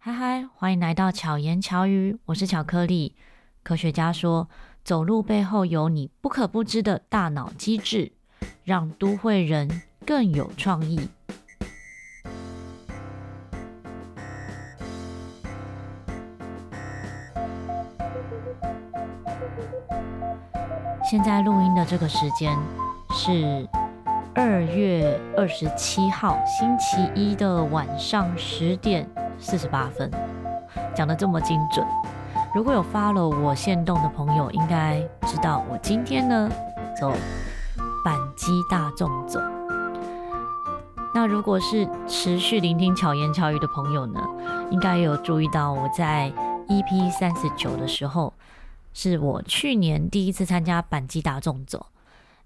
嗨嗨，欢迎来到巧言巧语，我是巧克力。科学家说，走路背后有你不可不知的大脑机制，让都会人更有创意。现在录音的这个时间是二月二十七号星期一的晚上十点四十八分，讲得这么精准。如果有 follow 我线动的朋友，应该知道我今天呢走板机大众走。那如果是持续聆听巧言巧语的朋友呢，应该有注意到我在 EP 三十九的时候，是我去年第一次参加板机大众走。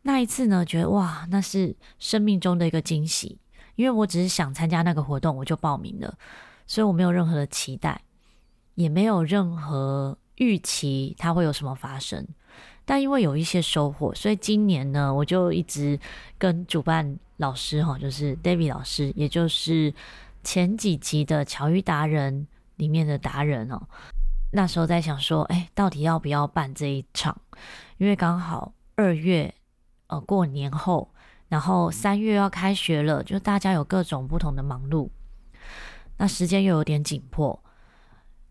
那一次呢，觉得哇，那是生命中的一个惊喜，因为我只是想参加那个活动，我就报名了。所以我没有任何的期待，也没有任何预期它会有什么发生。但因为有一些收获，所以今年呢，我就一直跟主办老师哈，就是 David 老师，也就是前几集的巧遇达人里面的达人哦。那时候在想说，哎，到底要不要办这一场？因为刚好二月呃过年后，然后三月要开学了，就大家有各种不同的忙碌。那时间又有点紧迫，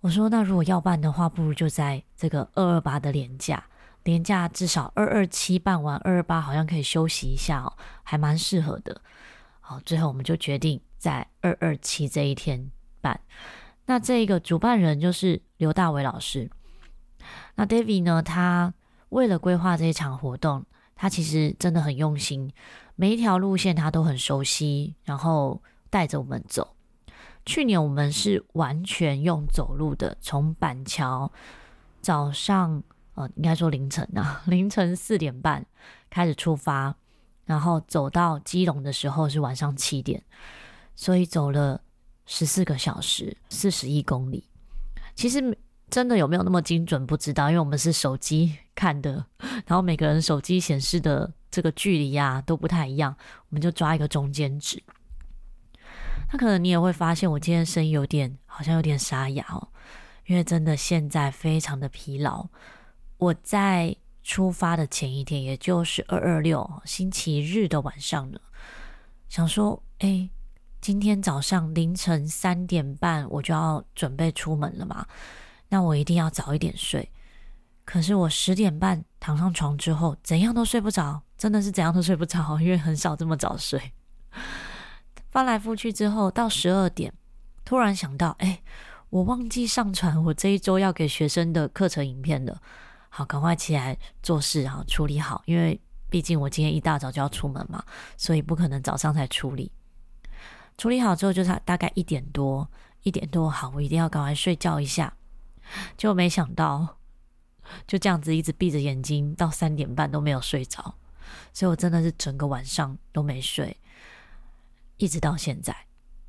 我说那如果要办的话，不如就在这个二二八的连假，连假至少二二七办完，二二八好像可以休息一下哦，还蛮适合的。好，最后我们就决定在二二七这一天办。那这个主办人就是刘大伟老师。那 David 呢，他为了规划这一场活动，他其实真的很用心，每一条路线他都很熟悉，然后带着我们走。去年我们是完全用走路的，从板桥早上呃，应该说凌晨啊，凌晨四点半开始出发，然后走到基隆的时候是晚上七点，所以走了十四个小时，四十一公里。其实真的有没有那么精准不知道，因为我们是手机看的，然后每个人手机显示的这个距离呀都不太一样，我们就抓一个中间值。那可能你也会发现，我今天声音有点，好像有点沙哑哦，因为真的现在非常的疲劳。我在出发的前一天，也就是二二六星期日的晚上呢，想说，哎，今天早上凌晨三点半我就要准备出门了嘛，那我一定要早一点睡。可是我十点半躺上床之后，怎样都睡不着，真的是怎样都睡不着，因为很少这么早睡。翻来覆去之后，到十二点，突然想到，哎，我忘记上传我这一周要给学生的课程影片了。好，赶快起来做事，好处理好，因为毕竟我今天一大早就要出门嘛，所以不可能早上才处理。处理好之后，就差大概一点多，一点多，好，我一定要赶快睡觉一下。就没想到，就这样子一直闭着眼睛到三点半都没有睡着，所以我真的是整个晚上都没睡。一直到现在，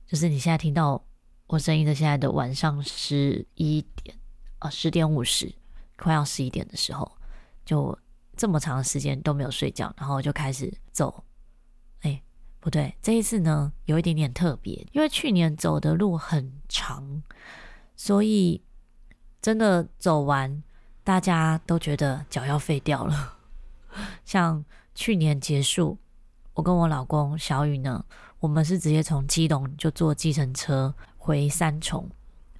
就是你现在听到我声音的现在的晚上十一点啊，十点五十，快要十一点的时候，就这么长的时间都没有睡觉，然后就开始走。哎，不对，这一次呢有一点点特别，因为去年走的路很长，所以真的走完，大家都觉得脚要废掉了。像去年结束，我跟我老公小雨呢。我们是直接从基隆就坐计程车回三重，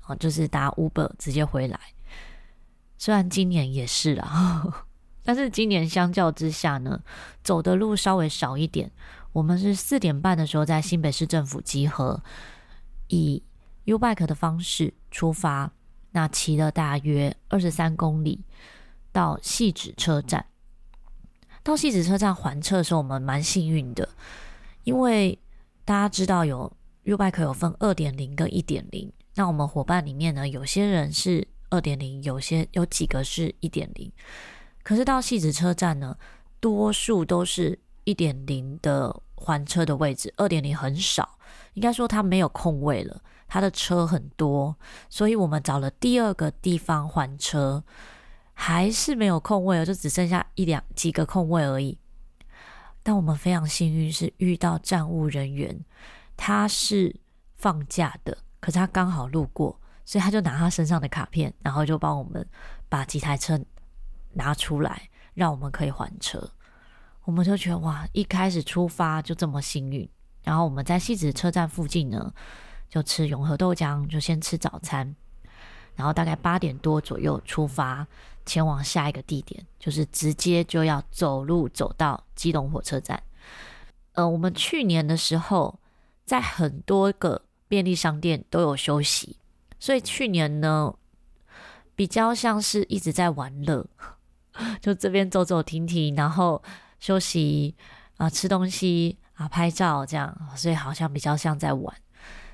哦，就是搭 Uber 直接回来。虽然今年也是啦，但是今年相较之下呢，走的路稍微少一点。我们是四点半的时候在新北市政府集合，以 U-Bike 的方式出发，那骑了大约二十三公里到汐止车站。到汐止车站还车的时候，我们蛮幸运的，因为大家知道有 U-Bike 有分二点零跟一点零，那我们伙伴里面呢，有些人是二点零，有些有几个是一点零。可是到汐止车站呢，多数都是一点零的还车的位置，二点零很少，应该说它没有空位了，它的车很多，所以我们找了第二个地方还车，还是没有空位，就只剩下一两几个空位而已。但我们非常幸运，是遇到站务人员，他是放假的，可是他刚好路过，所以他就拿他身上的卡片，然后就帮我们把几台车拿出来，让我们可以还车。我们就觉得哇，一开始出发就这么幸运。然后我们在汐止车站附近呢，就吃永和豆浆，就先吃早餐。然后大概八点多左右出发，前往下一个地点，就是直接就要走路走到基隆火车站。呃，我们去年的时候，在很多个便利商店都有休息，所以去年呢，比较像是一直在玩乐，就这边走走停停，然后休息啊，吃东西啊，拍照这样，所以好像比较像在玩。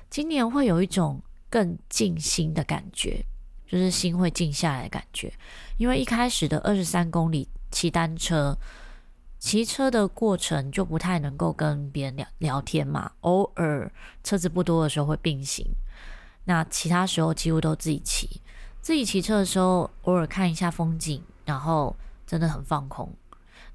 今年会有一种更静心的感觉，就是心会静下来的感觉，因为一开始的二十三公里骑单车。骑车的过程就不太能够跟别人聊聊天嘛，偶尔车子不多的时候会并行，那其他时候几乎都自己骑。自己骑车的时候，偶尔看一下风景，然后真的很放空。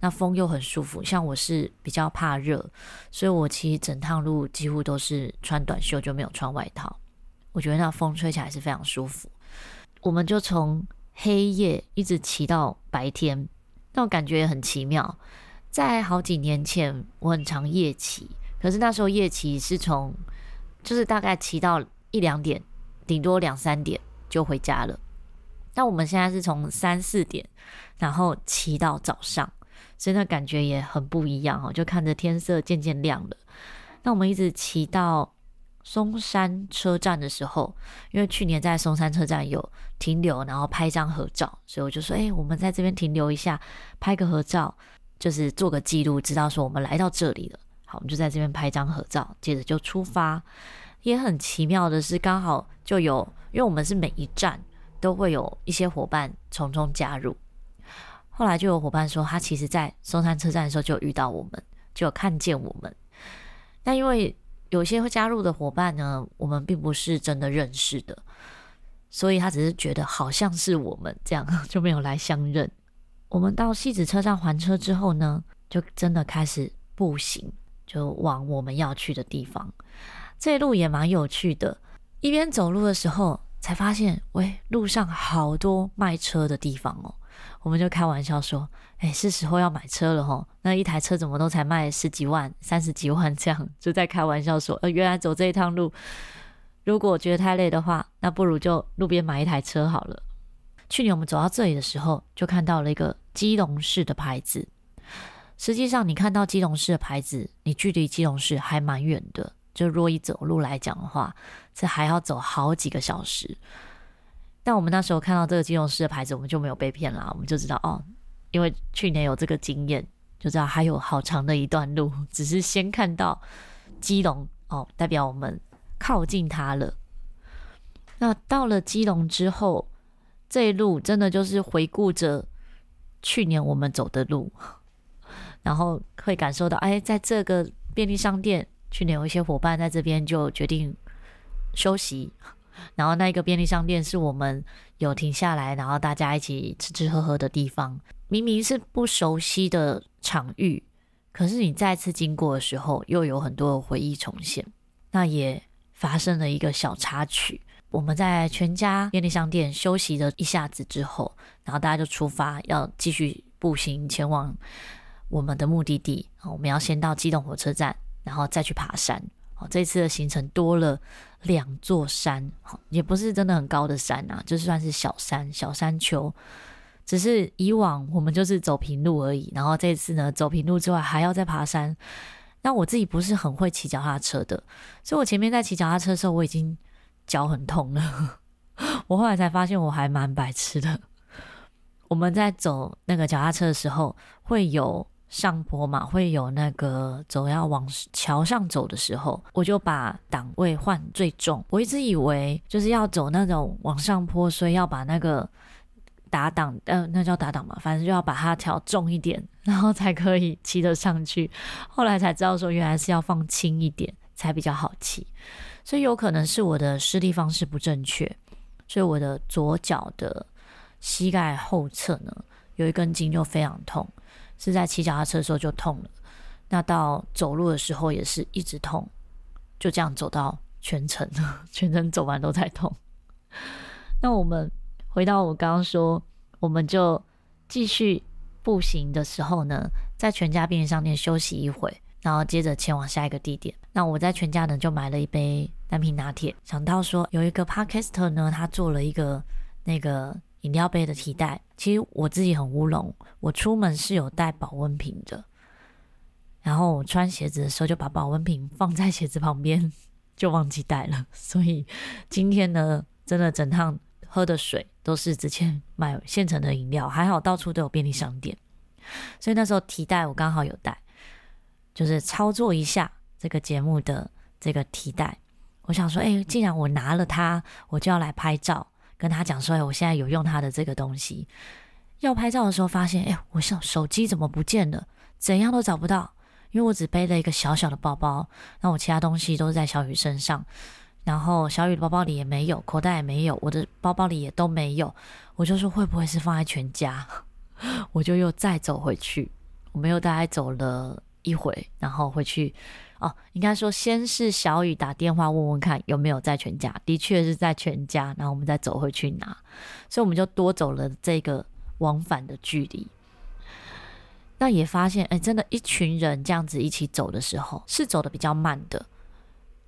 那风又很舒服，像我是比较怕热，所以我骑整趟路几乎都是穿短袖，就没有穿外套。我觉得那风吹起来是非常舒服。我们就从黑夜一直骑到白天，那种感觉也很奇妙。在好几年前，我很常夜骑，可是那时候夜骑是从，就是大概骑到一两点，顶多两三点就回家了。那我们现在是从三四点，然后骑到早上，所以那感觉也很不一样哦。就看着天色渐渐亮了。那我们一直骑到松山车站的时候，因为去年在松山车站有停留，然后拍张合照，所以我就说：“哎，我们在这边停留一下，拍个合照。”就是做个记录，知道说我们来到这里了。好，我们就在这边拍张合照，接着就出发。也很奇妙的是，刚好就有，因为我们是每一站都会有一些伙伴从中加入。后来就有伙伴说，他其实在松山车站的时候就遇到我们，就有看见我们。但因为有些会加入的伙伴呢，我们并不是真的认识的，所以他只是觉得好像是我们这样，就没有来相认。我们到汐止车站还车之后呢，就真的开始步行，就往我们要去的地方。这一路也蛮有趣的，一边走路的时候才发现，喂，路上好多卖车的地方哦。我们就开玩笑说，哎，是时候要买车了吼。那一台车怎么都才卖十几万、三十几万这样，就在开玩笑说，呃，原来走这一趟路，如果觉得太累的话，那不如就路边买一台车好了。去年我们走到这里的时候，就看到了一个基隆市的牌子。实际上，你看到基隆市的牌子，你距离基隆市还蛮远的。就若以走路来讲的话，这还要走好几个小时。但我们那时候看到这个基隆市的牌子，我们就没有被骗啦。我们就知道哦，因为去年有这个经验，就知道还有好长的一段路。只是先看到基隆哦，代表我们靠近它了。那到了基隆之后，这一路真的就是回顾着去年我们走的路，然后会感受到，哎，在这个便利商店，去年有一些伙伴在这边就决定休息，然后那一个便利商店是我们有停下来，然后大家一起吃吃喝喝的地方。明明是不熟悉的场域，可是你再次经过的时候，又有很多的回忆重现。那也发生了一个小插曲。我们在全家便利商店休息了一下子之后，然后大家就出发，要继续步行前往我们的目的地。我们要先到机动火车站，然后再去爬山。好，这次的行程多了两座山，也不是真的很高的山啊，就算是小山、小山丘。只是以往我们就是走平路而已，然后这次呢，走平路之外还要再爬山。那我自己不是很会骑脚踏车的，所以我前面在骑脚踏车的时候，我已经。脚很痛了，我后来才发现我还蛮白痴的。我们在走那个脚踏车的时候，会有上坡嘛，会有那个走要往桥上走的时候，我就把档位换最重。我一直以为就是要走那种往上坡，所以要把那个打档，呃，那叫打档嘛，反正就要把它调重一点，然后才可以骑得上去。后来才知道说，原来是要放轻一点才比较好骑。所以有可能是我的施力方式不正确，所以我的左脚的膝盖后侧呢，有一根筋就非常痛，是在骑脚踏车的时候就痛了。那到走路的时候也是一直痛，就这样走到全程，全程走完都在痛。那我们回到我刚刚说，我们就继续步行的时候呢，在全家便利商店休息一会，然后接着前往下一个地点。那我在全家呢就买了一杯单品拿铁，想到说有一个 Podcaster 呢，他做了一个那个饮料杯的提袋。其实我自己很乌龙，我出门是有带保温瓶的，然后我穿鞋子的时候就把保温瓶放在鞋子旁边，就忘记带了。所以今天呢，真的整趟喝的水都是之前买现成的饮料，还好到处都有便利商店，所以那时候提袋我刚好有带，就是操作一下这个节目的这个提袋。我想说，哎，既然我拿了它，我就要来拍照。跟他讲说，哎，我现在有用他的这个东西。要拍照的时候，发现，哎，我手手机怎么不见了？怎样都找不到，因为我只背了一个小小的包包，那我其他东西都是在小雨身上，然后小雨的包包里也没有，口袋也没有，我的包包里也都没有。我就说，会不会是放在全家？我就又再走回去，我们又大概走了一回，然后回去。哦，应该说先是小雨打电话问问看有没有在全家，的确是在全家，然后我们再走回去拿，所以我们就多走了这个往返的距离。那也发现，哎，真的，一群人这样子一起走的时候，是走得比较慢的。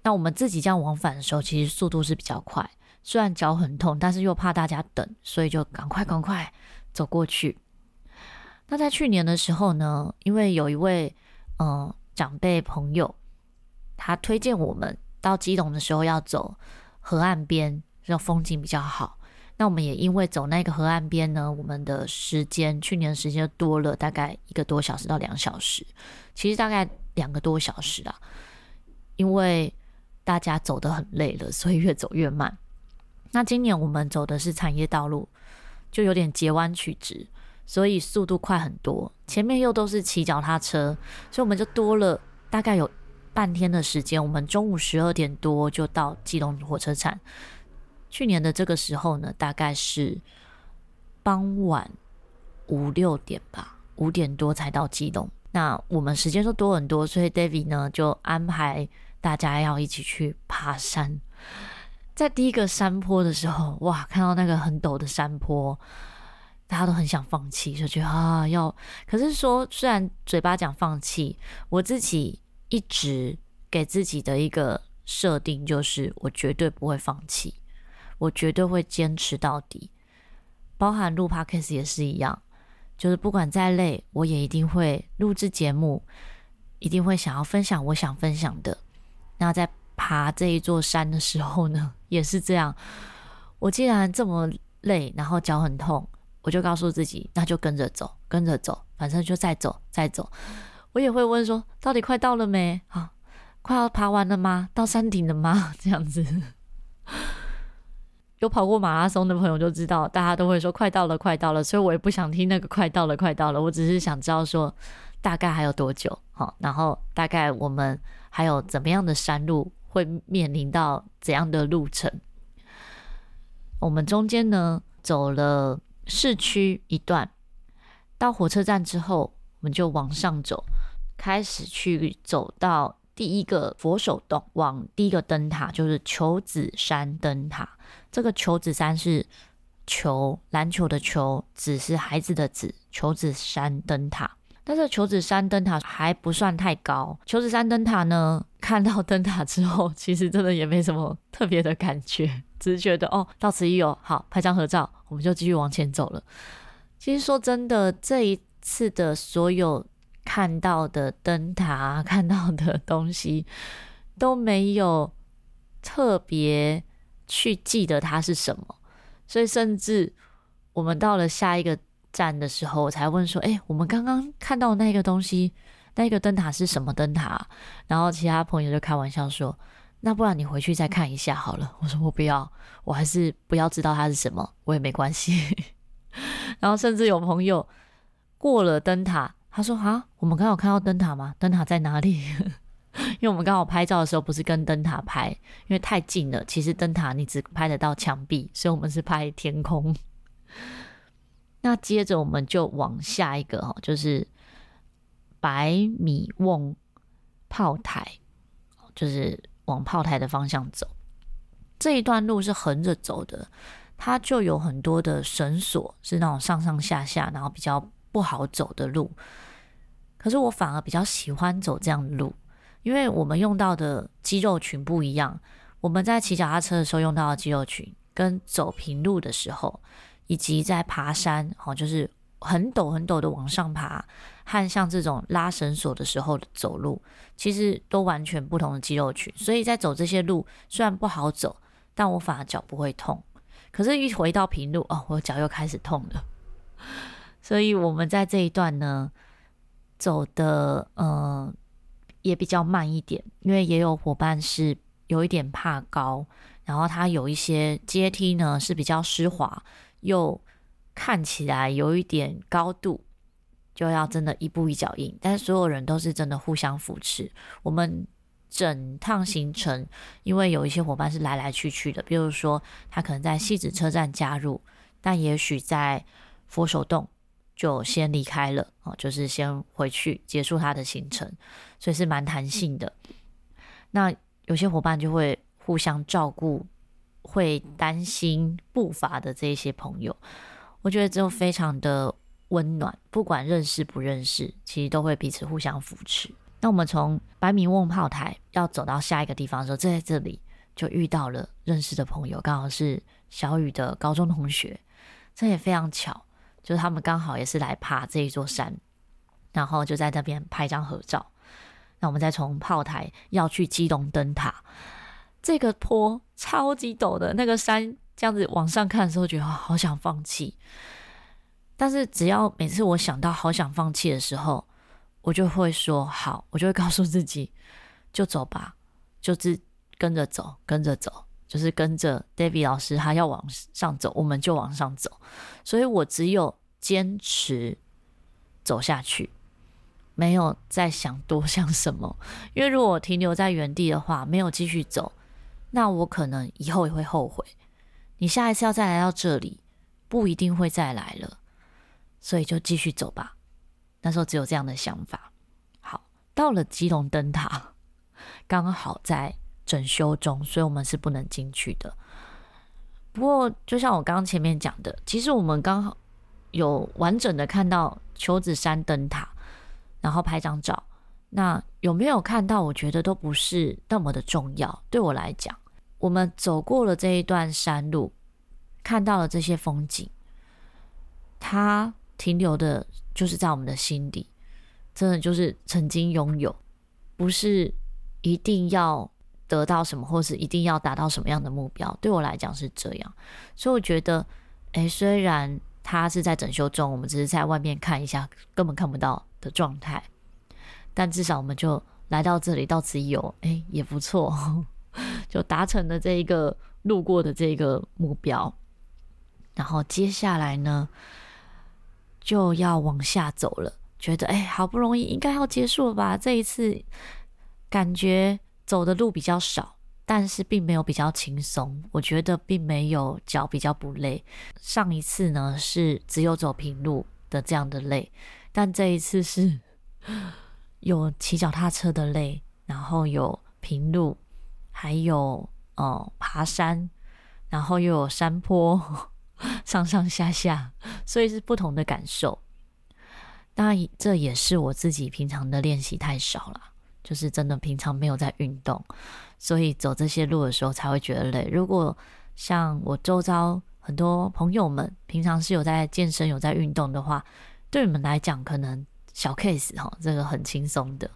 那我们自己这样往返的时候，其实速度是比较快，虽然脚很痛，但是又怕大家等，所以就赶快赶快走过去。那在去年的时候呢，因为有一位嗯、长辈朋友。他推荐我们到基隆的时候要走河岸边，这风景比较好。那我们也因为走那个河岸边呢，我们的时间去年的时间就多了大概一个多小时到两小时，其实大概两个多小时啦。因为大家走得很累了，所以越走越慢。那今年我们走的是产业道路，就有点截弯取直，所以速度快很多。前面又都是骑脚踏车，所以我们就多了大概有。半天的时间，我们中午十二点多就到基隆火车站。去年的这个时候呢，大概是傍晚五六点吧，五点多才到基隆。那我们时间就多很多，所以 David 呢就安排大家要一起去爬山。在第一个山坡的时候，哇，看到那个很陡的山坡，大家都很想放弃，就觉得啊要。可是说，虽然嘴巴讲放弃，我自己。一直给自己的一个设定就是，我绝对不会放弃，我绝对会坚持到底。包含录 Podcast 也是一样，就是不管再累，我也一定会录制节目，一定会想要分享我想分享的。那在爬这一座山的时候呢，也是这样。我既然这么累，然后脚很痛，我就告诉自己，那就跟着走，跟着走，反正就再走，再走。我也会问说，到底快到了没？啊，快要爬完了吗？到山顶了吗？这样子，有跑过马拉松的朋友就知道，大家都会说快到了，快到了。所以我也不想听那个快到了，快到了。我只是想知道说，大概还有多久？好，然后大概我们还有怎么样的山路会面临到怎样的路程？我们中间呢，走了市区一段，到火车站之后，我们就往上走。开始去走到第一个佛手洞，往第一个灯塔，就是求子山灯塔。这个求子山是球，篮球的球，子是孩子的子，求子山灯塔。但是求子山灯塔还不算太高。求子山灯塔呢，看到灯塔之后，其实真的也没什么特别的感觉，只是觉得哦，到此一游，好，拍张合照，我们就继续往前走了。其实说真的，这一次的所有。看到的灯塔，看到的东西都没有特别去记得它是什么，所以甚至我们到了下一个站的时候，我才问说：“哎，我们刚刚看到那个东西，那个灯塔是什么灯塔？”然后其他朋友就开玩笑说：“那不然你回去再看一下好了。”我说：“我不要，我还是不要知道它是什么，我也没关系。”然后甚至有朋友过了灯塔。他说：“啊，我们刚好看到灯塔吗？灯塔在哪里？因为我们刚好拍照的时候不是跟灯塔拍，因为太近了。其实灯塔你只拍得到墙壁，所以我们是拍天空。那接着我们就往下一个哈，就是白米瓮炮台，就是往炮台的方向走。这一段路是横着走的，它就有很多的绳索，是那种上上下下，然后比较不好走的路。可是我反而比较喜欢走这样的路，因为我们用到的肌肉群不一样。我们在骑脚踏车的时候用到的肌肉群，跟走平路的时候，以及在爬山，哦，就是很陡很陡的往上爬，和像这种拉绳索的时候的走路，其实都完全不同的肌肉群。所以在走这些路，虽然不好走，但我反而脚不会痛。可是，一回到平路，哦，我脚又开始痛了。所以我们在这一段呢，走的呃也比较慢一点，因为也有伙伴是。有一点怕高，然后他有一些阶梯呢是比较湿滑，又看起来有一点高度，就要真的一步一脚印。但所有人都是真的互相扶持。我们整趟行程，因为有一些伙伴是来来去去的，比如说他可能在汐止车站加入，但也许在佛手洞就先离开了哦，就是先回去结束他的行程，所以是蛮弹性的。那。有些伙伴就会互相照顾，会担心步伐的这些朋友，我觉得就非常的温暖。不管认识不认识，其实都会彼此互相扶持。那我们从白米瓮炮台要走到下一个地方的时候，在这里就遇到了认识的朋友，刚好是小雨的高中同学，这也非常巧，就是他们刚好也是来爬这一座山，然后就在那边拍张合照。那我们再从炮台要去基隆灯塔，这个坡超级陡的，那个山这样子往上看的时候，觉得好想放弃。但是只要每次我想到好想放弃的时候，我就会说好，我就会告诉自己，就走吧，就是跟着走，跟着走，就是跟着 David 老师他要往上走，我们就往上走。所以我只有坚持走下去。没有再想多想什么，因为如果我停留在原地的话，没有继续走，那我可能以后也会后悔。你下一次要再来到这里，不一定会再来了，所以就继续走吧。那时候只有这样的想法。好，到了基隆灯塔，刚好在整修中，所以我们是不能进去的。不过，就像我刚刚前面讲的，其实我们刚好有完整的看到求子山灯塔。然后拍张照，那有没有看到？我觉得都不是那么的重要。对我来讲，我们走过了这一段山路，看到了这些风景，它停留的就是在我们的心底，真的就是曾经拥有，不是一定要得到什么，或是一定要达到什么样的目标。对我来讲是这样，所以我觉得，诶，虽然它是在整修中，我们只是在外面看一下，根本看不到。的状态，但至少我们就来到这里，到此一游，哎，也不错，就达成了这一个路过的这个目标。然后接下来呢，就要往下走了，觉得哎，好不容易应该要结束了吧？这一次感觉走的路比较少，但是并没有比较轻松，我觉得并没有脚比较不累。上一次呢，是只有走平路的这样的累。但这一次是 有骑脚踏车的累，然后有平路，还有哦爬山，然后又有山坡，上上下下，所以是不同的感受。那，这也是我自己平常的练习太少了，就是真的平常没有在运动，所以走这些路的时候才会觉得累。如果像我周遭很多朋友们平常是有在健身、有在运动的话，对你们来讲，可能小 case 哈，这个很轻松的，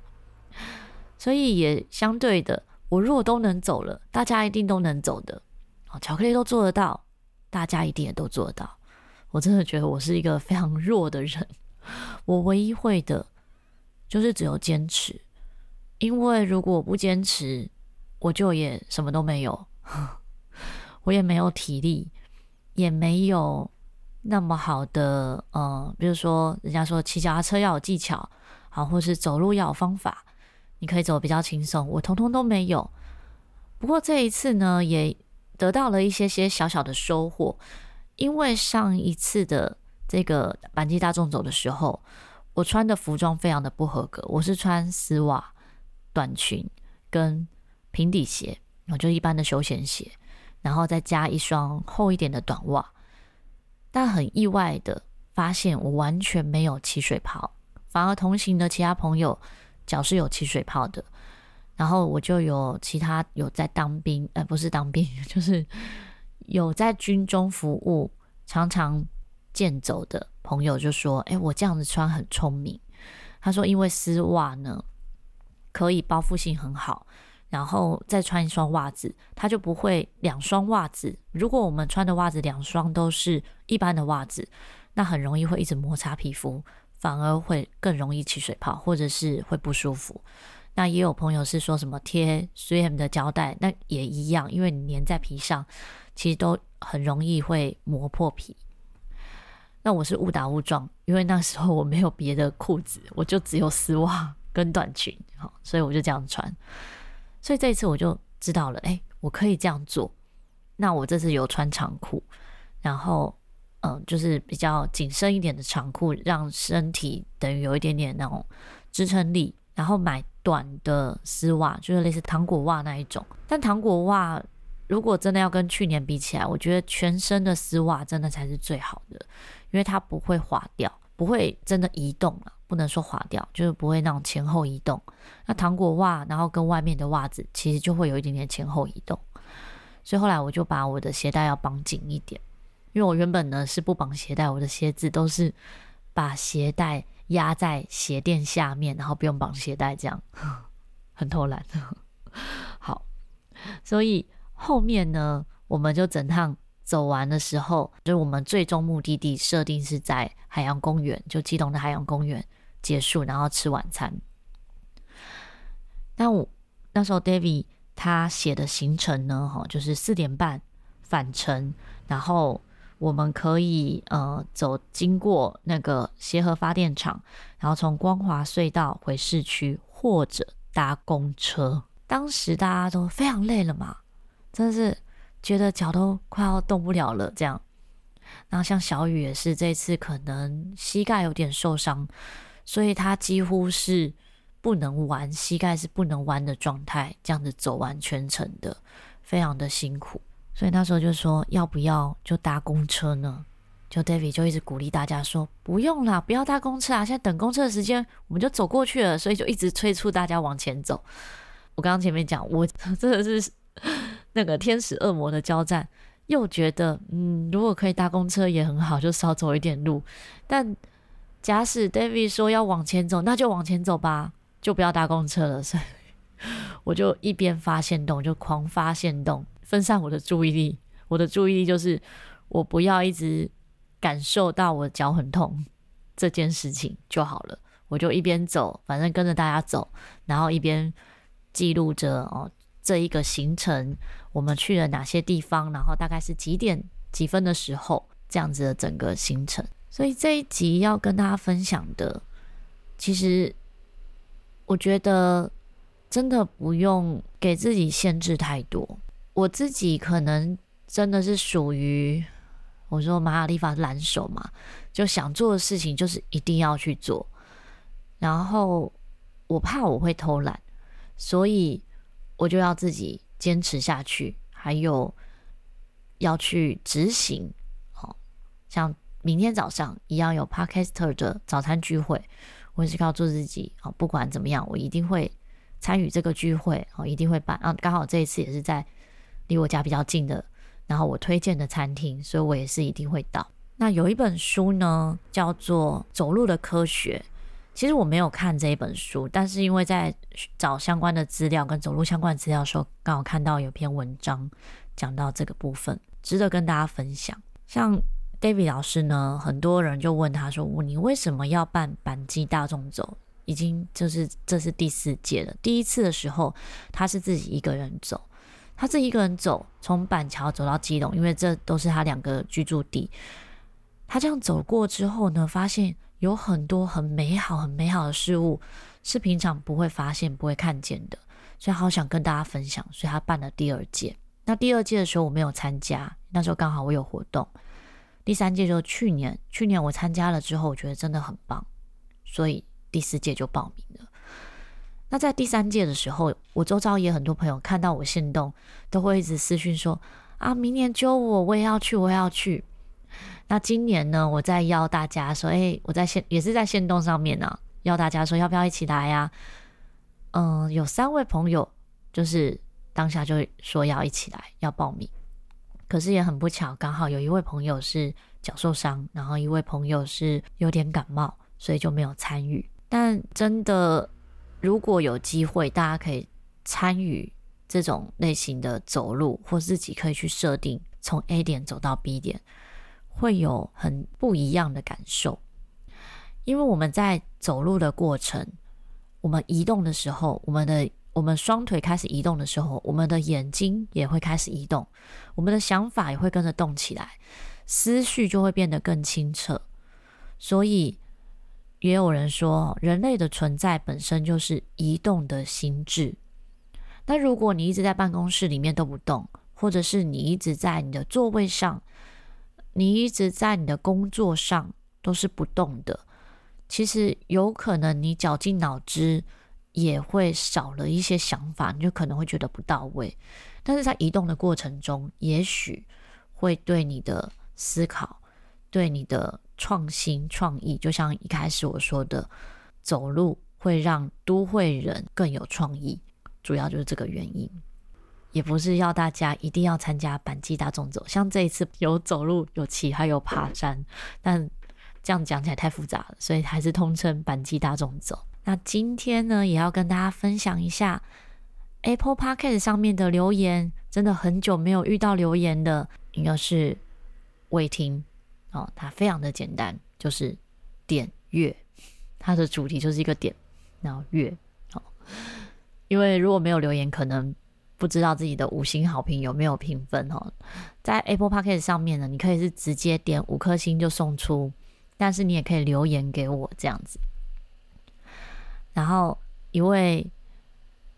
所以也相对的，我如果都能走了，大家一定都能走的。哦，巧克力都做得到，大家一定也都做到。我真的觉得我是一个非常弱的人，我唯一会的就是只有坚持，因为如果我不坚持，我就也什么都没有，我也没有体力，也没有。那么好的，呃，比如说，人家说骑脚踏车要有技巧，好，或是走路要有方法，你可以走比较轻松。我通通都没有。不过这一次呢，也得到了一些些小小的收获。因为上一次的这个阪急大众走的时候，我穿的服装非常的不合格，我是穿丝袜、短裙跟平底鞋，我就一般的休闲鞋。然后再加一双厚一点的短袜。但很意外的发现，我完全没有起水泡，反而同行的其他朋友脚是有起水泡的。然后我就有其他有在当兵，呃，不是当兵，就是有在军中服务，常常健走的朋友就说：“哎，我这样子穿很聪明。”他说：“因为丝袜呢，可以包覆性很好，然后再穿一双袜子，它就不会两双袜子。如果我们穿的袜子两双都是一般的袜子，那很容易会一直摩擦皮肤，反而会更容易起水泡，或者是会不舒服。”那也有朋友是说什么贴 3M 的胶带，那也一样，因为你粘在皮上，其实都很容易会磨破皮。那我是误打误撞，因为那时候我没有别的裤子，我就只有丝袜跟短裙，好，所以我就这样穿。所以这一次我就知道了，哎，我可以这样做。那我这次有穿长裤，然后嗯，就是比较紧身一点的长裤，让身体等于有一点点那种支撑力。然后买短的丝袜，就是类似糖果袜那一种。但糖果袜如果真的要跟去年比起来，我觉得全身的丝袜真的才是最好的，因为它不会滑掉，不会真的移动了。不能说滑掉，就是不会那种前后移动。那糖果袜，然后跟外面的袜子其实就会有一点点前后移动。所以后来我就把我的鞋带要绑紧一点，因为我原本呢是不绑鞋带，我的鞋子都是把鞋带。压在鞋垫下面，然后不用绑鞋带，这样 很偷懒。好，所以后面呢，我们就整趟走完的时候，就是我们最终目的地设定是在海洋公园，就基隆的海洋公园结束，然后吃晚餐。那我那时候 David 他写的行程呢，哈，就是四点半返程，然后。我们可以呃走经过那个协和发电厂，然后从光华隧道回市区，或者搭公车。当时大家都非常累了嘛，真的是觉得脚都快要动不了了这样。然后像小雨也是这次可能膝盖有点受伤，所以他几乎是不能弯，膝盖是不能弯的状态，这样子走完全程的，非常的辛苦。所以那时候就说要不要就搭公车呢？就 David 就一直鼓励大家说不用啦，不要搭公车啊！现在等公车的时间我们就走过去了，所以就一直催促大家往前走。我刚刚前面讲，我 真的是那个天使恶魔的交战，又觉得嗯，如果可以搭公车也很好，就少走一点路。但假使 David 说要往前走，那就往前走吧，就不要搭公车了。所以 我就一边发现动，就狂发现动。分散我的注意力，我的注意力就是我不要一直感受到我脚很痛这件事情就好了。我就一边走，反正跟着大家走，然后一边记录着哦，这一个行程我们去了哪些地方，然后大概是几点几分的时候，这样子的整个行程。所以这一集要跟大家分享的，其实我觉得真的不用给自己限制太多。我自己可能真的是属于我说玛雅历法懒手嘛，就想做的事情就是一定要去做，然后我怕我会偷懒，所以我就要自己坚持下去，还有要去执行。好，像明天早上一样有 Podcaster 的早餐聚会，我也是靠做自己。好，不管怎么样，我一定会参与这个聚会。好，一定会办。啊，刚好这一次也是在。离我家比较近的，然后我推荐的餐厅，所以我也是一定会到。那有一本书呢，叫做《走路的科学》。其实我没有看这一本书，但是因为在找相关的资料跟走路相关的资料的时候，刚好看到有篇文章讲到这个部分，值得跟大家分享。像 David 老师呢，很多人就问他说：“你为什么要办阪急大众走？已经就是这是第四届了。第一次的时候，他是自己一个人走。”他自己一个人走，从板桥走到基隆，因为这都是他两个居住地。他这样走过之后呢，发现有很多很美好、很美好的事物，是平常不会发现、不会看见的，所以好想跟大家分享。所以他办了第二届。那第二届的时候我没有参加，那时候刚好我有活动。第三届就是去年，去年我参加了之后，我觉得真的很棒，所以第四届就报名了。那在第三届的时候，我周遭也很多朋友看到我限动，都会一直私讯说：“啊，明年揪我，我也要去，我也要去。那今年呢，我在邀大家说，诶，我在线也是在限动上面呢、啊，邀大家说要不要一起来呀、嗯，有三位朋友就是当下就说要一起来，要报名。可是也很不巧，刚好有一位朋友是脚受伤，然后一位朋友是有点感冒，所以就没有参与。但真的，如果有机会，大家可以参与这种类型的走路，或自己可以去设定从 A 点走到 B 点。会有很不一样的感受，因为我们在走路的过程，我们移动的时候，我们的我们双腿开始移动的时候，我们的眼睛也会开始移动，我们的想法也会跟着动起来，思绪就会变得更清澈。所以也有人说，人类的存在本身就是移动的心智。那如果你一直在办公室里面都不动，或者是你一直在你的座位上，你一直在你的工作上都是不动的，其实有可能你绞尽脑汁也会少了一些想法，你就可能会觉得不到位。但是在移动的过程中，也许会对你的思考、对你的创新创意，就像一开始我说的，走路会让都会人更有创意，主要就是这个原因。也不是要大家一定要参加阪急大众走，像这一次有走路、有骑，还有爬山，但这样讲起来太复杂了，所以还是通称阪急大众走。那今天呢，也要跟大家分享一下 Apple Podcast 上面的留言，真的很久没有遇到留言的，应该是未听哦。它非常的简单，就是点月，它的主题就是一个点，然后月哦。因为如果没有留言，可能。不知道自己的五星好评有没有评分哦？在 Apple Podcast 上面呢，你可以是直接点五颗星就送出，但是你也可以留言给我这样子。然后一位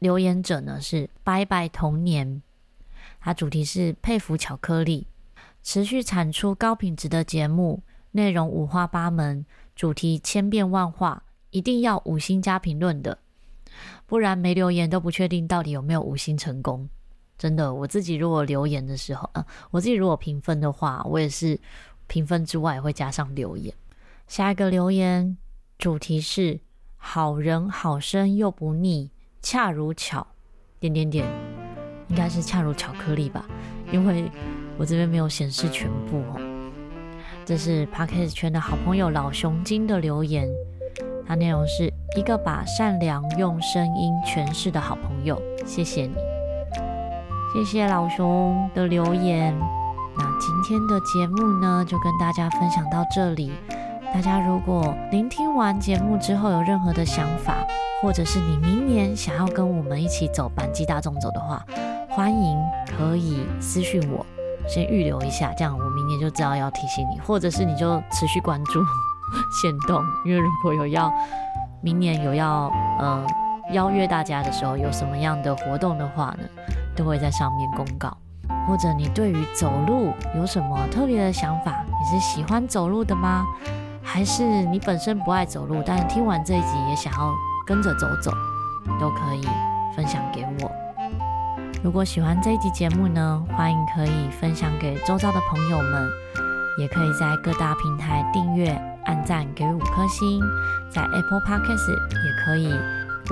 留言者呢是拜拜童年，他主题是佩服巧克力，持续产出高品质的节目，内容五花八门，主题千变万化，一定要五星加评论的。不然没留言都不确定到底有没有五星成功。真的，我自己如果留言的时候，嗯，我自己如果评分的话，我也是评分之外会加上留言。下一个留言主题是好人好生又不腻，恰如巧点点点，应该是恰如巧克力吧？因为我这边没有显示全部哦。这是 Podcast 圈的好朋友老熊精的留言。它内容是一个把善良用声音诠释的好朋友，谢谢你，谢谢老熊的留言。那今天的节目呢，就跟大家分享到这里。大家如果聆听完节目之后有任何的想法，或者是你明年想要跟我们一起走阪急大众走的话，欢迎可以私讯我，先预留一下，这样我明年就知道要提醒你，或者是你就持续关注。限动，因为如果有要明年有要呃邀约大家的时候，有什么样的活动的话呢，都会在上面公告。或者你对于走路有什么特别的想法？你是喜欢走路的吗？还是你本身不爱走路，但是听完这一集也想要跟着走走，都可以分享给我。如果喜欢这一集节目呢，欢迎可以分享给周遭的朋友们，也可以在各大平台订阅。按赞给五颗星，在 Apple Podcast 也可以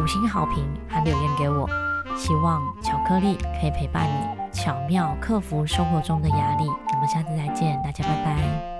五星好评，还留言给我。希望巧克力可以陪伴你，巧妙克服生活中的压力。我们下次再见，大家拜拜。